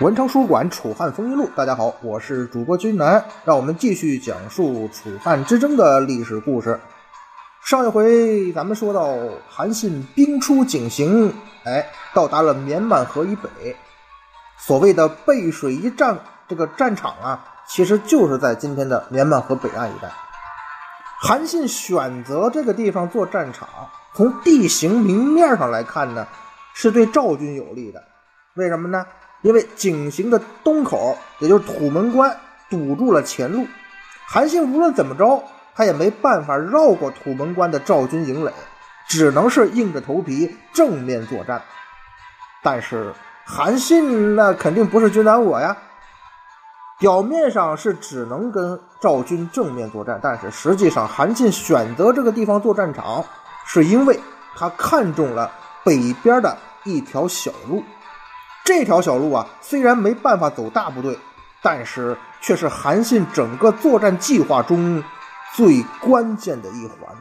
文昌书馆《楚汉风云录》，大家好，我是主播君南，让我们继续讲述楚汉之争的历史故事。上一回咱们说到韩信兵出井陉，哎，到达了绵满河以北。所谓的背水一战，这个战场啊，其实就是在今天的绵满河北岸一带。韩信选择这个地方做战场，从地形明面上来看呢，是对赵军有利的。为什么呢？因为井陉的东口，也就是土门关，堵住了前路。韩信无论怎么着，他也没办法绕过土门关的赵军营垒，只能是硬着头皮正面作战。但是韩信那肯定不是君南我呀，表面上是只能跟赵军正面作战，但是实际上韩信选择这个地方做战场，是因为他看中了北边的一条小路。这条小路啊，虽然没办法走大部队，但是却是韩信整个作战计划中最关键的一环。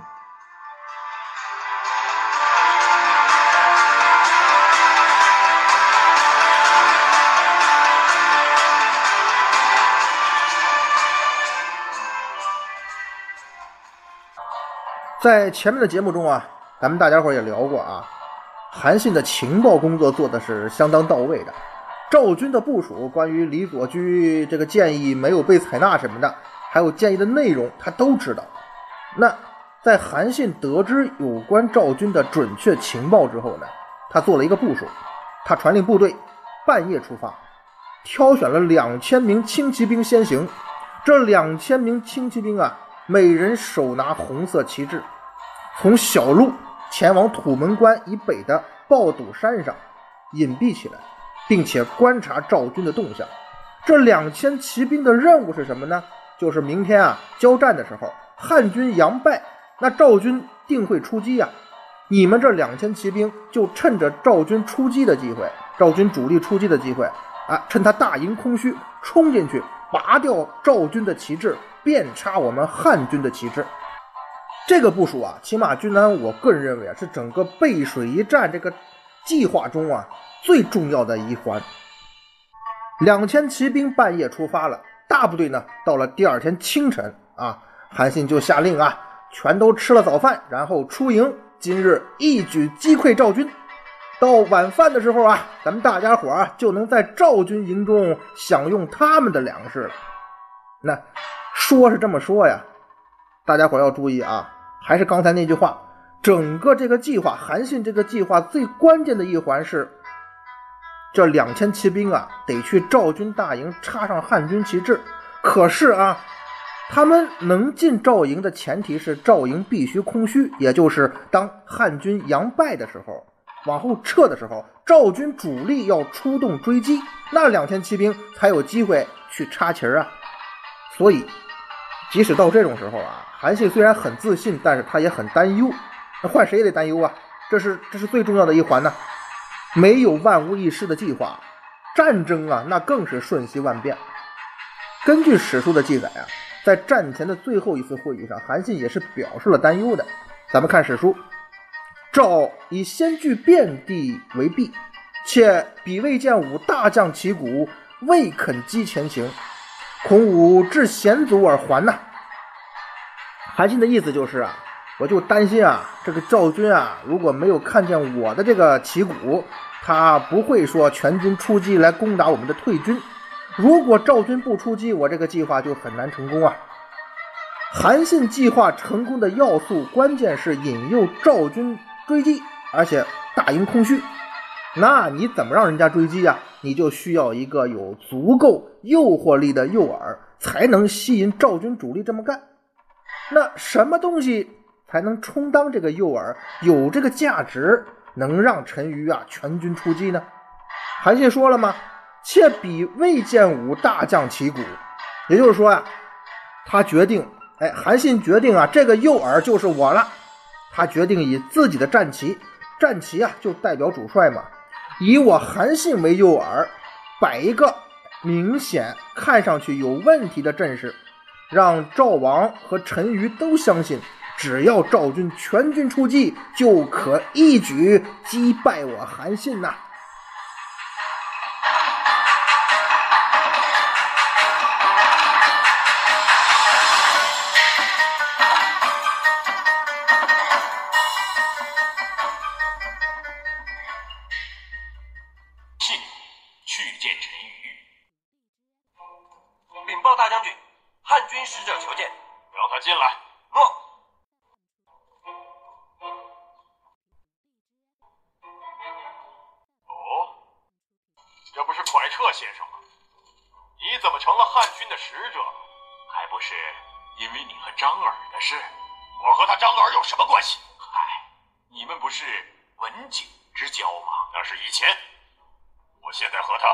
在前面的节目中啊，咱们大家伙也聊过啊。韩信的情报工作做的是相当到位的，赵军的部署，关于李左居这个建议没有被采纳什么的，还有建议的内容，他都知道。那在韩信得知有关赵军的准确情报之后呢，他做了一个部署，他传令部队半夜出发，挑选了两千名轻骑兵先行。这两千名轻骑兵啊，每人手拿红色旗帜，从小路。前往土门关以北的抱堵山上隐蔽起来，并且观察赵军的动向。这两千骑兵的任务是什么呢？就是明天啊交战的时候，汉军佯败，那赵军定会出击呀。你们这两千骑兵就趁着赵军出击的机会，赵军主力出击的机会啊，趁他大营空虚，冲进去拔掉赵军的旗帜，遍插我们汉军的旗帜。这个部署啊，起码军南，我个人认为啊，是整个背水一战这个计划中啊最重要的一环。两千骑兵半夜出发了，大部队呢到了第二天清晨啊，韩信就下令啊，全都吃了早饭，然后出营，今日一举击溃赵军。到晚饭的时候啊，咱们大家伙啊就能在赵军营中享用他们的粮食了。那说是这么说呀。大家伙要注意啊！还是刚才那句话，整个这个计划，韩信这个计划最关键的一环是，这两千骑兵啊，得去赵军大营插上汉军旗帜。可是啊，他们能进赵营的前提是赵营必须空虚，也就是当汉军佯败的时候，往后撤的时候，赵军主力要出动追击，那两千骑兵才有机会去插旗儿啊。所以。即使到这种时候啊，韩信虽然很自信，但是他也很担忧。那换谁也得担忧啊，这是这是最重要的一环呢。没有万无一失的计划，战争啊，那更是瞬息万变。根据史书的记载啊，在战前的最后一次会议上，韩信也是表示了担忧的。咱们看史书，赵以先据遍地为弊，且彼未见武大将旗鼓，未肯击前行。孔武至险阻而还呐。韩信的意思就是啊，我就担心啊，这个赵军啊，如果没有看见我的这个旗鼓，他不会说全军出击来攻打我们的退军。如果赵军不出击，我这个计划就很难成功啊。韩信计划成功的要素，关键是引诱赵军追击，而且大营空虚。那你怎么让人家追击呀？你就需要一个有足够诱惑力的诱饵，才能吸引赵军主力这么干。那什么东西才能充当这个诱饵，有这个价值，能让陈馀啊全军出击呢？韩信说了吗？且彼未见武大将旗鼓，也就是说呀，他决定，哎，韩信决定啊，这个诱饵就是我了。他决定以自己的战旗，战旗啊就代表主帅嘛。以我韩信为诱饵，摆一个明显看上去有问题的阵势，让赵王和陈馀都相信，只要赵军全军出击，就可一举击败我韩信呐。关系？嗨，你们不是文景之交吗？那是以前，我现在和他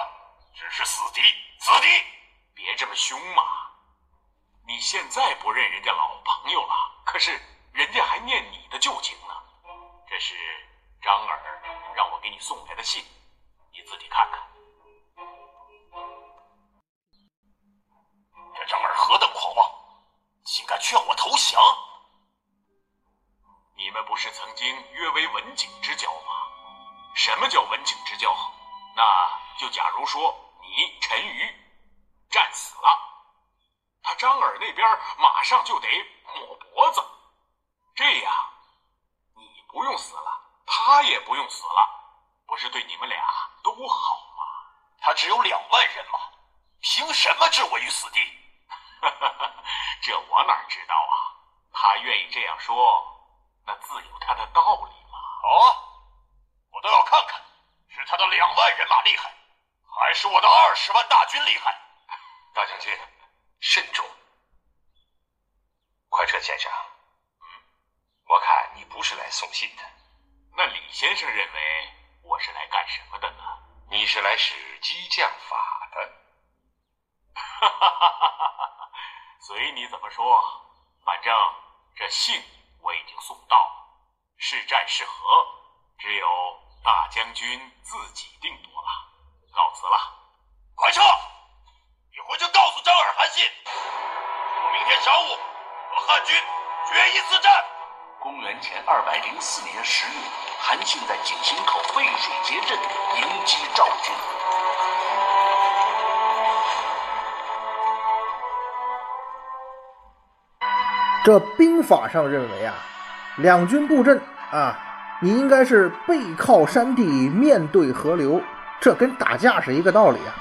只是死敌，死敌！别这么凶嘛！你现在不认人家老朋友了，可是人家还念你的旧情呢。这是张耳让我给你送来的信，你自己看看。这张耳何等狂妄，竟敢劝我投降！你们不是曾经约为文景之交吗？什么叫文景之交？那就假如说你陈馀战死了，他张耳那边马上就得抹脖子，这样你不用死了，他也不用死了，不是对你们俩都好吗？他只有两万人马，凭什么置我于死地？这我哪知道啊？他愿意这样说，那自有他的道理嘛。好，啊我倒要看看，是他的两万人马厉害，还是我的二十万大军厉害？大将军，慎重。快彻先生，嗯，我看你不是来送信的。那李先生认为我是来干什么的呢？你是来使激将法的。哈哈哈哈哈！随你怎么说，反正这信我已经送到了。是战是和，只有大将军自己定夺了。告辞了，快撤！你回去告诉张耳韩信，我明天晌午和汉军决一死战。公元前二百零四年十月，韩信在井陉口背水结阵迎击赵军。这兵法上认为啊，两军布阵啊，你应该是背靠山地，面对河流，这跟打架是一个道理啊。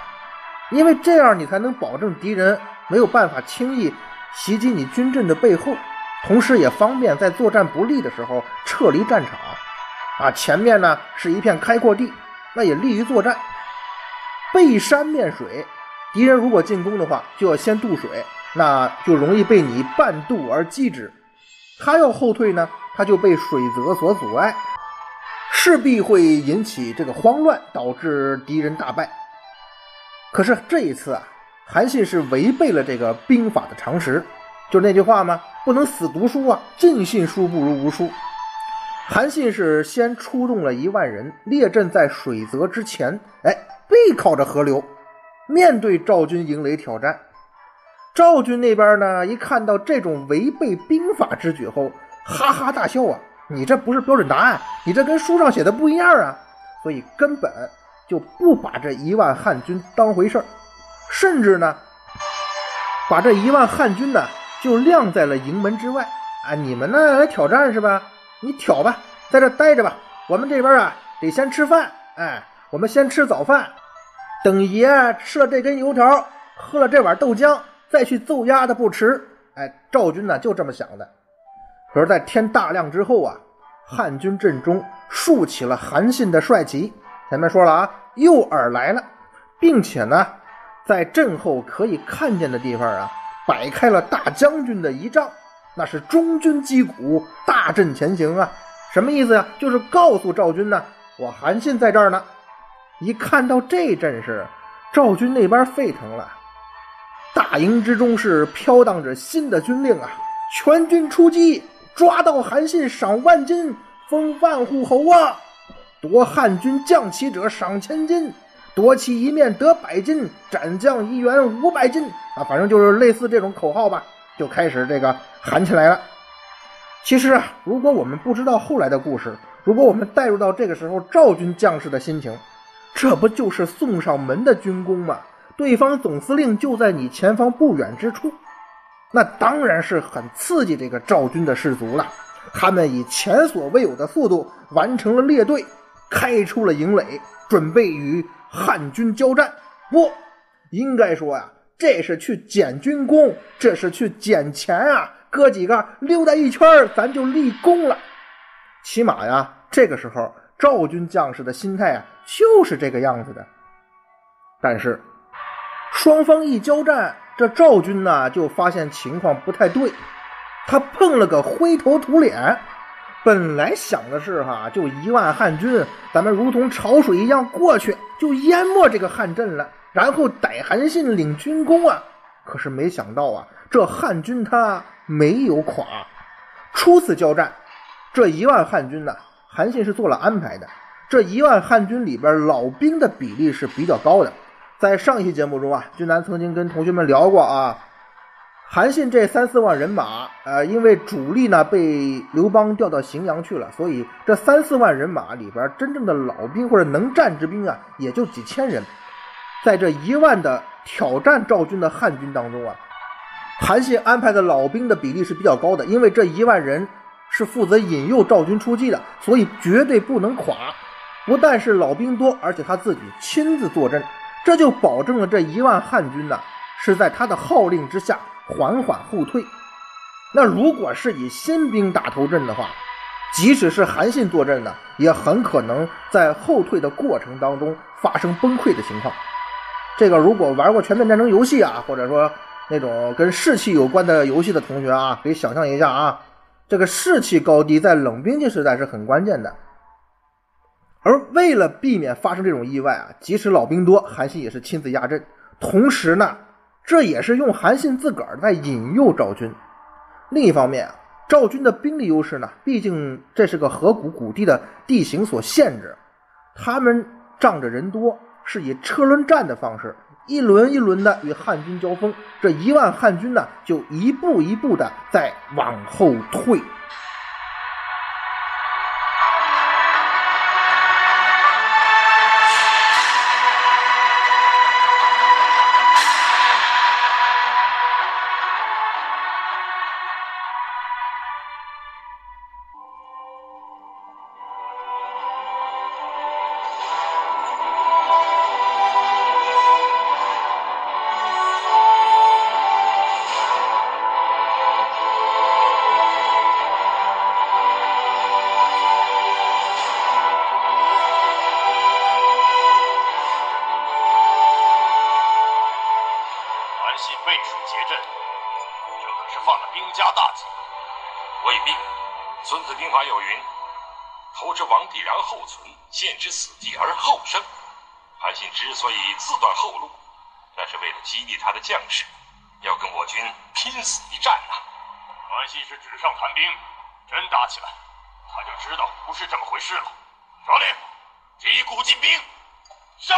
因为这样你才能保证敌人没有办法轻易袭击你军阵的背后，同时也方便在作战不利的时候撤离战场。啊，前面呢是一片开阔地，那也利于作战。背山面水，敌人如果进攻的话，就要先渡水。那就容易被你半渡而击之，他要后退呢，他就被水泽所阻碍，势必会引起这个慌乱，导致敌人大败。可是这一次啊，韩信是违背了这个兵法的常识，就那句话嘛，不能死读书啊，尽信书不如无书。韩信是先出动了一万人，列阵在水泽之前，哎，背靠着河流，面对赵军营垒挑战。赵军那边呢，一看到这种违背兵法之举后，哈哈大笑啊！你这不是标准答案，你这跟书上写的不一样啊！所以根本就不把这一万汉军当回事儿，甚至呢，把这一万汉军呢就晾在了营门之外啊！你们呢来挑战是吧？你挑吧，在这待着吧。我们这边啊得先吃饭，哎，我们先吃早饭，等爷吃了这根油条，喝了这碗豆浆。再去揍丫的不迟。哎，赵军呢就这么想的。可是，在天大亮之后啊，汉军阵中竖起了韩信的帅旗。前面说了啊，诱饵来了，并且呢，在阵后可以看见的地方啊，摆开了大将军的仪仗，那是中军击鼓，大阵前行啊。什么意思呀？就是告诉赵军呢，我韩信在这儿呢。一看到这阵势，赵军那边沸腾了。大营之中是飘荡着新的军令啊！全军出击，抓到韩信赏万金，封万户侯啊！夺汉军将旗者赏千金，夺其一面得百金，斩将一员五百金啊！反正就是类似这种口号吧，就开始这个喊起来了。其实啊，如果我们不知道后来的故事，如果我们带入到这个时候赵军将士的心情，这不就是送上门的军功吗？对方总司令就在你前方不远之处，那当然是很刺激这个赵军的士卒了。他们以前所未有的速度完成了列队，开出了营垒，准备与汉军交战。不应该说呀，这是去捡军功，这是去捡钱啊，哥几个溜达一圈，咱就立功了。起码呀，这个时候赵军将士的心态啊，就是这个样子的。但是双方一交战，这赵军呢就发现情况不太对，他碰了个灰头土脸。本来想的是哈，就一万汉军，咱们如同潮水一样过去，就淹没这个汉阵了，然后逮韩信领军功啊。可是没想到啊，这汉军他没有垮。初次交战，这一万汉军呢，韩信是做了安排的。这一万汉军里边，老兵的比例是比较高的。在上一期节目中啊，军南曾经跟同学们聊过啊。韩信这三四万人马，呃，因为主力呢被刘邦调到荥阳去了，所以这三四万人马里边，真正的老兵或者能战之兵啊，也就几千人。在这一万的挑战赵军的汉军当中啊，韩信安排的老兵的比例是比较高的，因为这一万人是负责引诱赵军出击的，所以绝对不能垮。不但是老兵多，而且他自己亲自坐镇，这就保证了这一万汉军呢是在他的号令之下。缓缓后退。那如果是以新兵打头阵的话，即使是韩信坐镇呢，也很可能在后退的过程当中发生崩溃的情况。这个如果玩过全面战争游戏啊，或者说那种跟士气有关的游戏的同学啊，可以想象一下啊，这个士气高低在冷兵器时代是很关键的。而为了避免发生这种意外啊，即使老兵多，韩信也是亲自压阵，同时呢。这也是用韩信自个儿在引诱赵军。另一方面啊，赵军的兵力优势呢，毕竟这是个河谷谷地的地形所限制，他们仗着人多，是以车轮战的方式，一轮一轮的与汉军交锋。这一万汉军呢，就一步一步的在往后退。大计未必。孙子兵法有云：“投之亡地然后存陷之死地而后生。韩信之所以自断后路，那是为了激励他的将士，要跟我军拼死一战呐。韩信是纸上谈兵，真打起来，他就知道不是这么回事了。传令，击鼓进兵，杀！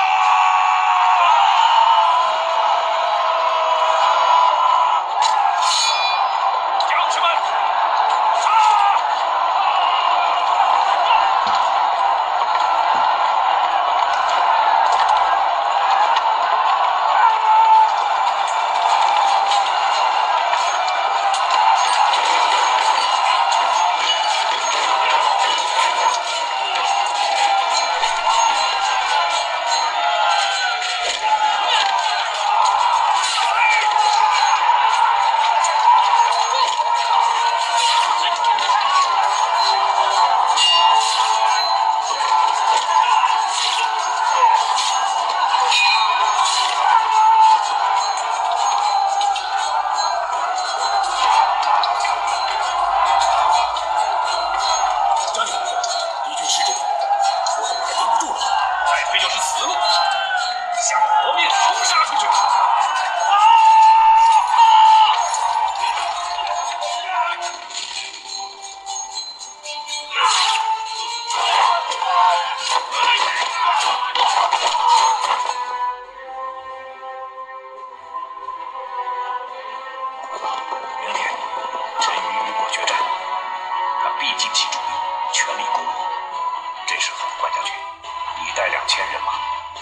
千人马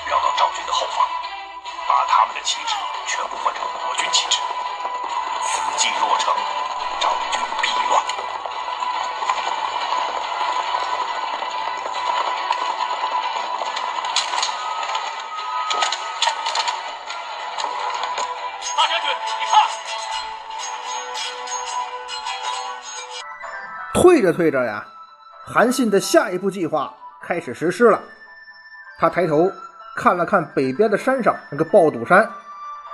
绕到赵军的后方把他们的旗帜全部换成我军旗帜。此计若成赵军必乱。大将军你看退着退着呀韩信的下一步计划开始实施了。他抬头看了看北边的山上那个抱肚山，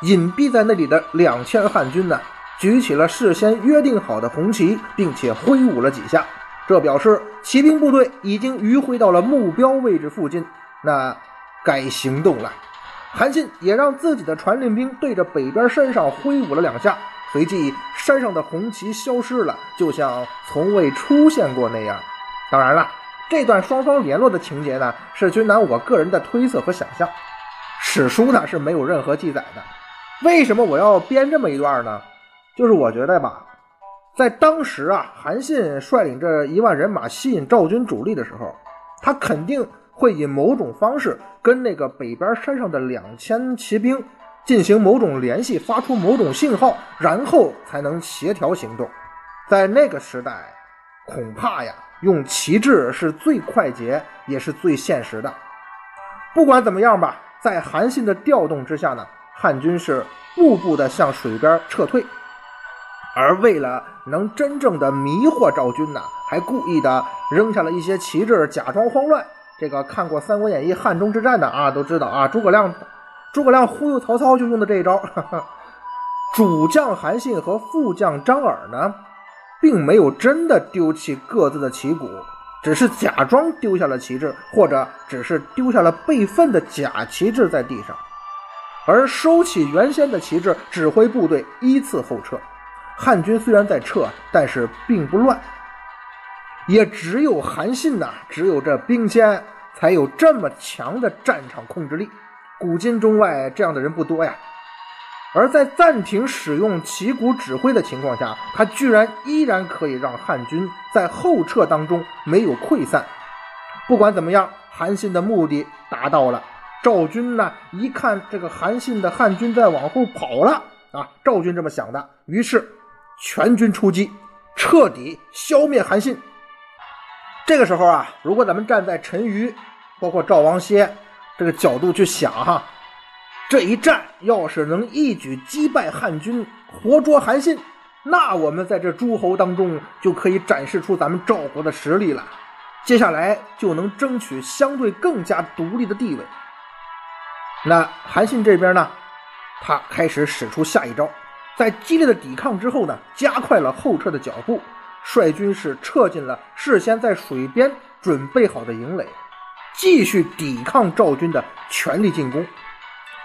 隐蔽在那里的两千汉军呢，举起了事先约定好的红旗，并且挥舞了几下，这表示骑兵部队已经迂回到了目标位置附近，那该行动了。韩信也让自己的传令兵对着北边山上挥舞了两下，随即山上的红旗消失了，就像从未出现过那样。当然了，这段双方联络的情节呢，是君南我个人的推测和想象，史书呢是没有任何记载的。为什么我要编这么一段呢？就是我觉得吧，在当时啊，韩信率领这一万人马吸引赵军主力的时候，他肯定。会以某种方式跟那个北边山上的两千骑兵进行某种联系，发出某种信号，然后才能协调行动。在那个时代，恐怕呀，用旗帜是最快捷也是最现实的。不管怎么样吧，在韩信的调动之下呢，汉军是步步的向水边撤退，而为了能真正的迷惑赵军呢，还故意的扔下了一些旗帜，假装慌乱。这个看过《三国演义》汉中之战的啊，都知道啊，诸葛亮，诸葛亮忽悠曹操就用的这一招。主将韩信和副将张耳呢，并没有真的丢弃各自的旗鼓，只是假装丢下了旗帜，或者只是丢下了备份的假旗帜在地上，而收起原先的旗帜，指挥部队依次后撤。汉军虽然在撤，但是并不乱。也只有韩信呐，只有这兵仙才有这么强的战场控制力。古今中外这样的人不多呀。而在暂停使用旗鼓指挥的情况下，他居然依然可以让汉军在后撤当中没有溃散。不管怎么样，韩信的目的达到了。赵军呢，一看这个韩信的汉军在往后跑了啊，赵军这么想的，于是全军出击，彻底消灭韩信。这个时候啊，如果咱们站在陈馀，包括赵王歇这个角度去想哈，这一战要是能一举击败汉军，活捉韩信，那我们在这诸侯当中就可以展示出咱们赵国的实力了。接下来就能争取相对更加独立的地位。那韩信这边呢，他开始使出下一招，在激烈的抵抗之后呢，加快了后撤的脚步。率军是撤进了事先在水边准备好的营垒，继续抵抗赵军的全力进攻。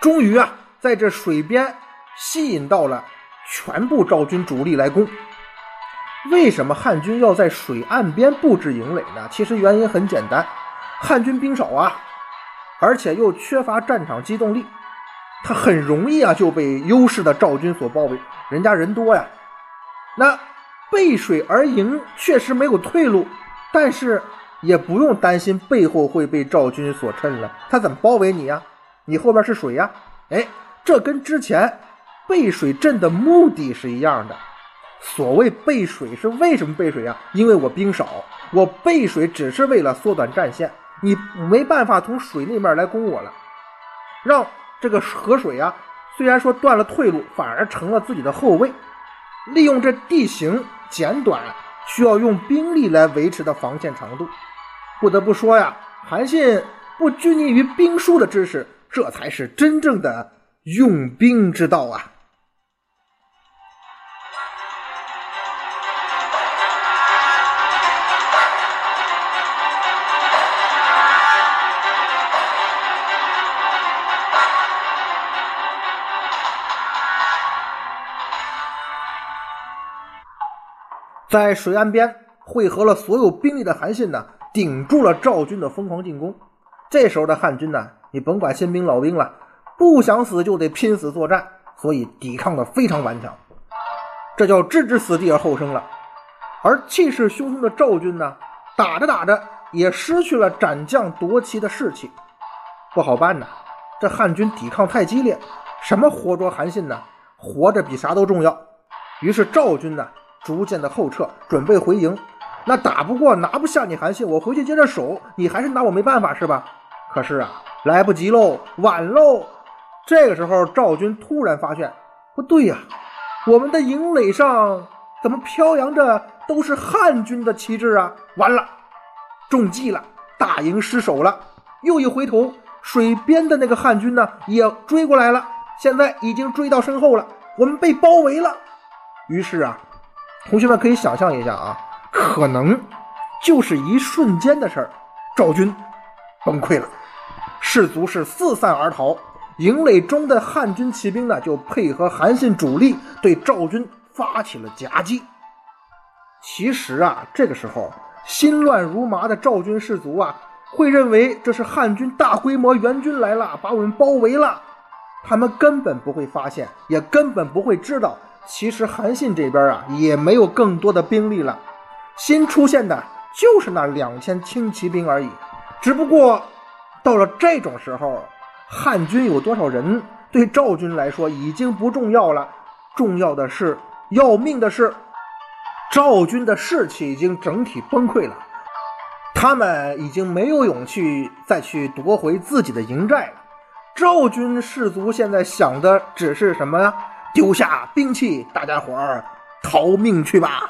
终于啊，在这水边吸引到了全部赵军主力来攻。为什么汉军要在水岸边布置营垒呢？其实原因很简单，汉军兵少啊，而且又缺乏战场机动力，他很容易啊就被优势的赵军所包围。人家人多呀，那。背水而营确实没有退路，但是也不用担心背后会被赵军所趁了。他怎么包围你呀？你后边是水呀？哎，这跟之前背水阵的目的是一样的。所谓背水是为什么背水呀？因为我兵少，我背水只是为了缩短战线，你没办法从水那面来攻我了。让这个河水啊，虽然说断了退路，反而成了自己的后卫，利用这地形。简短，需要用兵力来维持的防线长度。不得不说呀，韩信不拘泥于兵书的知识，这才是真正的用兵之道啊。在水岸边汇合了所有兵力的韩信呢，顶住了赵军的疯狂进攻。这时候的汉军呢，你甭管新兵老兵了，不想死就得拼死作战，所以抵抗的非常顽强。这叫置之死地而后生了。而气势汹汹的赵军呢，打着打着也失去了斩将夺旗的士气，不好办呐。这汉军抵抗太激烈，什么活捉韩信呢？活着比啥都重要。于是赵军呢。逐渐的后撤，准备回营。那打不过，拿不下你韩信，我回去接着守，你还是拿我没办法是吧？可是啊，来不及喽，晚喽。这个时候，赵军突然发现不对呀，我们的营垒上怎么飘扬着都是汉军的旗帜啊？完了，中计了，大营失守了。又一回头，水边的那个汉军呢也追过来了，现在已经追到身后了，我们被包围了。于是啊，同学们可以想象一下啊，可能就是一瞬间的事儿，赵军崩溃了，士卒是四散而逃。营垒中的汉军骑兵呢，就配合韩信主力对赵军发起了夹击。其实啊，这个时候心乱如麻的赵军士卒啊，会认为这是汉军大规模援军来了，把我们包围了。他们根本不会发现，也根本不会知道，其实韩信这边啊，也没有更多的兵力了，新出现的就是那两千轻骑兵而已。只不过到了这种时候。汉军有多少人，对赵军来说已经不重要了。重要的是，要命的是，赵军的士气已经整体崩溃了。他们已经没有勇气再去夺回自己的营寨了。赵军士卒现在想的只是什么呀？丢下兵器，大家伙儿逃命去吧！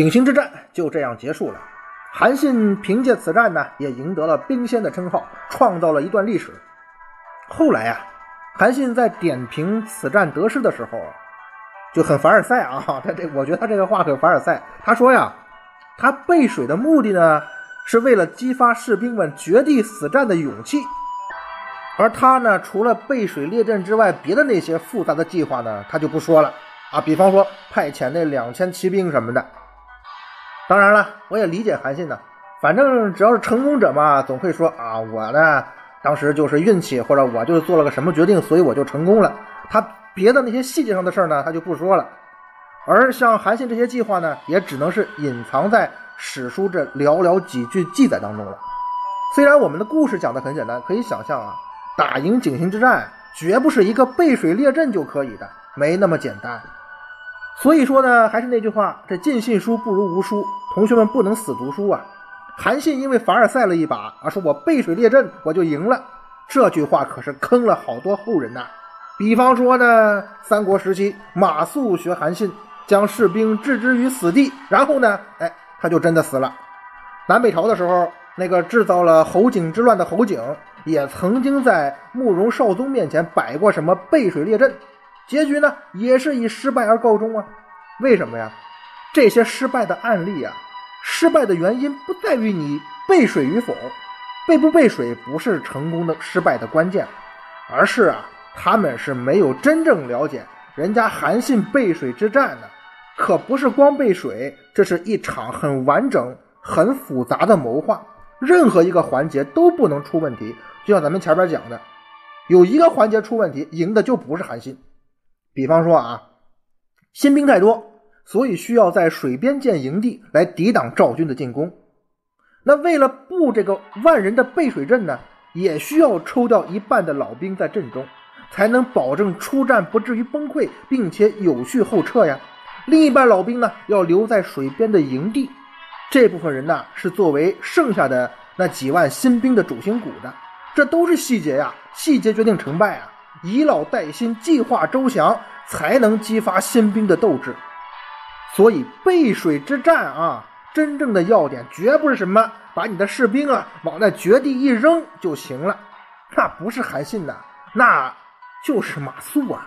井陉之战就这样结束了。韩信凭借此战呢，也赢得了兵仙的称号，创造了一段历史。后来啊，韩信在点评此战得失的时候，就很凡尔赛啊。他这，我觉得他这个话很凡尔赛。他说呀，他背水的目的呢，是为了激发士兵们绝地死战的勇气。而他呢，除了背水列阵之外，别的那些复杂的计划呢，他就不说了啊。比方说派遣那两千骑兵什么的。当然了，我也理解韩信呢。反正只要是成功者嘛，总会说啊，我呢当时就是运气，或者我就是做了个什么决定，所以我就成功了。他别的那些细节上的事儿呢，他就不说了。而像韩信这些计划呢，也只能是隐藏在史书这寥寥几句记载当中了。虽然我们的故事讲的很简单，可以想象啊，打赢井陉之战绝不是一个背水列阵就可以的，没那么简单。所以说呢，还是那句话，这尽信书不如无书。同学们不能死读书啊！韩信因为凡尔赛了一把啊，说我背水列阵我就赢了，这句话可是坑了好多后人呐。比方说呢，三国时期马谡学韩信，将士兵置之于死地，然后呢，哎，他就真的死了。南北朝的时候，那个制造了侯景之乱的侯景，也曾经在慕容绍宗面前摆过什么背水列阵，结局呢，也是以失败而告终啊。为什么呀？这些失败的案例啊，失败的原因不在于你背水与否，背不背水不是成功的失败的关键，而是啊，他们是没有真正了解人家韩信背水之战的，可不是光背水，这是一场很完整、很复杂的谋划。任何一个环节都不能出问题。就像咱们前边讲的，有一个环节出问题，赢的就不是韩信。比方说啊，新兵太多，所以需要在水边建营地来抵挡赵军的进攻。那为了布这个万人的背水阵呢，也需要抽调一半的老兵在阵中，才能保证出战不至于崩溃，并且有序后撤呀。另一半老兵呢，要留在水边的营地。这部分人呢，是作为剩下的那几万新兵的主心骨的，这都是细节呀，细节决定成败啊！以老带新，计划周详，才能激发新兵的斗志。所以背水之战啊，真正的要点绝不是什么把你的士兵啊往那绝地一扔就行了，那不是韩信呐，那就是马谡啊。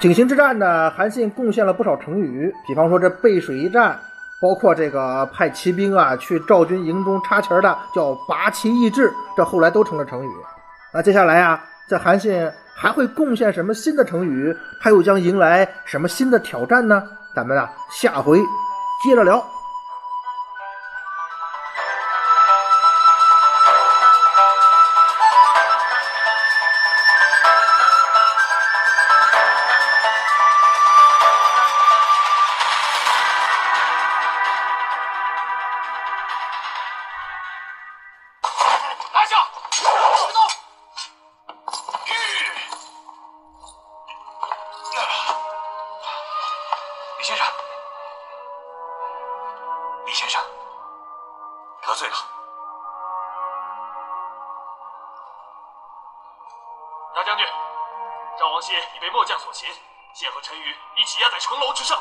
井陉之战呢，韩信贡献了不少成语，比方说这背水一战，包括这个派骑兵啊去赵军营中插旗的，叫拔旗易帜，这后来都成了成语。那接下来啊，这韩信还会贡献什么新的成语？他又将迎来什么新的挑战呢？咱们啊，下回接着聊。被末将所擒，现和陈馀一起压在城楼之上。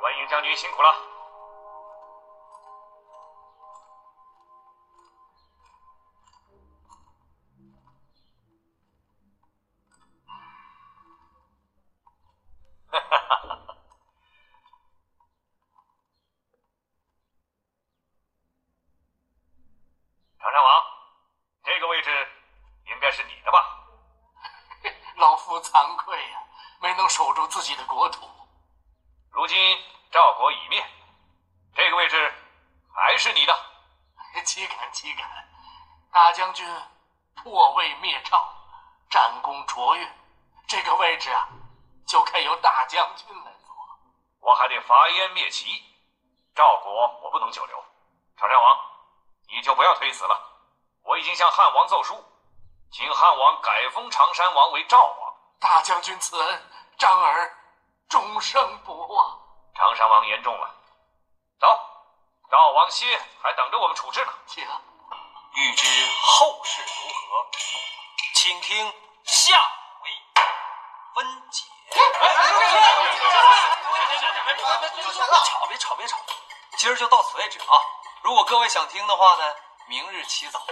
关颖将军辛苦了。惭愧呀、没能守住自己的国土。如今赵国已灭，这个位置还是你的。岂敢岂敢！大将军破魏灭赵，战功卓越，这个位置啊，就该由大将军来做。我还得伐燕灭齐，赵国我不能久留。长山王，你就不要推辞了。我已经向汉王奏书，请汉王改封长山王为赵王。大将军此恩，张儿终生不忘。长山王言重了。走，赵王歇还等着我们处置呢。请。欲知后事如何，请听下回分解。别吵，别吵，别吵！今儿就到此为止啊！如果各位想听的话呢，明日起早。